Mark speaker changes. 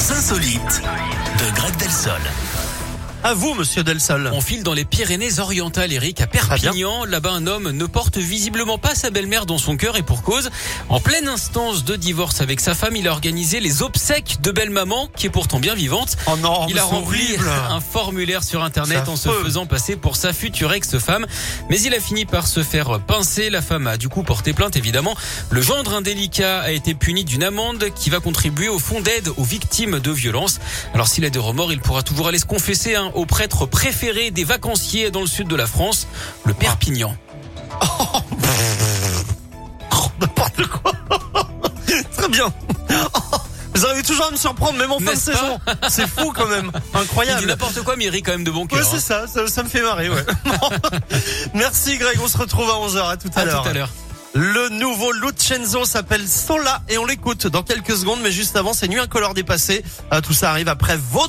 Speaker 1: Les insolites de Greg Delsol.
Speaker 2: À vous, monsieur Delsol.
Speaker 3: On file dans les Pyrénées-Orientales, Eric, à Perpignan. Là-bas, un homme ne porte visiblement pas sa belle-mère dans son cœur et pour cause. En pleine instance de divorce avec sa femme, il a organisé les obsèques de belle-maman, qui est pourtant bien vivante.
Speaker 2: Oh non,
Speaker 3: il a rempli
Speaker 2: horrible.
Speaker 3: un formulaire sur Internet en se faisant passer pour sa future ex-femme. Mais il a fini par se faire pincer. La femme a du coup porté plainte, évidemment. Le gendre indélicat a été puni d'une amende qui va contribuer au fonds d'aide aux victimes de violences. Alors s'il a des remords, il pourra toujours aller se confesser hein, au prêtre préféré des vacanciers dans le sud de la France, le Perpignan.
Speaker 2: N'importe quoi. Très bien. Vous arrivez toujours à me surprendre, même en fin de saison. C'est fou quand même. Incroyable.
Speaker 3: n'importe quoi, mais il rit quand même de bon
Speaker 2: Ouais,
Speaker 3: cœur.
Speaker 2: c'est ça,
Speaker 3: hein.
Speaker 2: ça, ça me fait marrer, ouais. Merci Greg, on se retrouve à 11h, à tout à,
Speaker 3: À
Speaker 2: l'heure.
Speaker 3: tout à l'heure.
Speaker 2: Le nouveau Lucenzo s'appelle Sola et on l'écoute dans quelques secondes, mais juste avant, c'est Nuit incolore dépassée. Euh, tout ça arrive après votre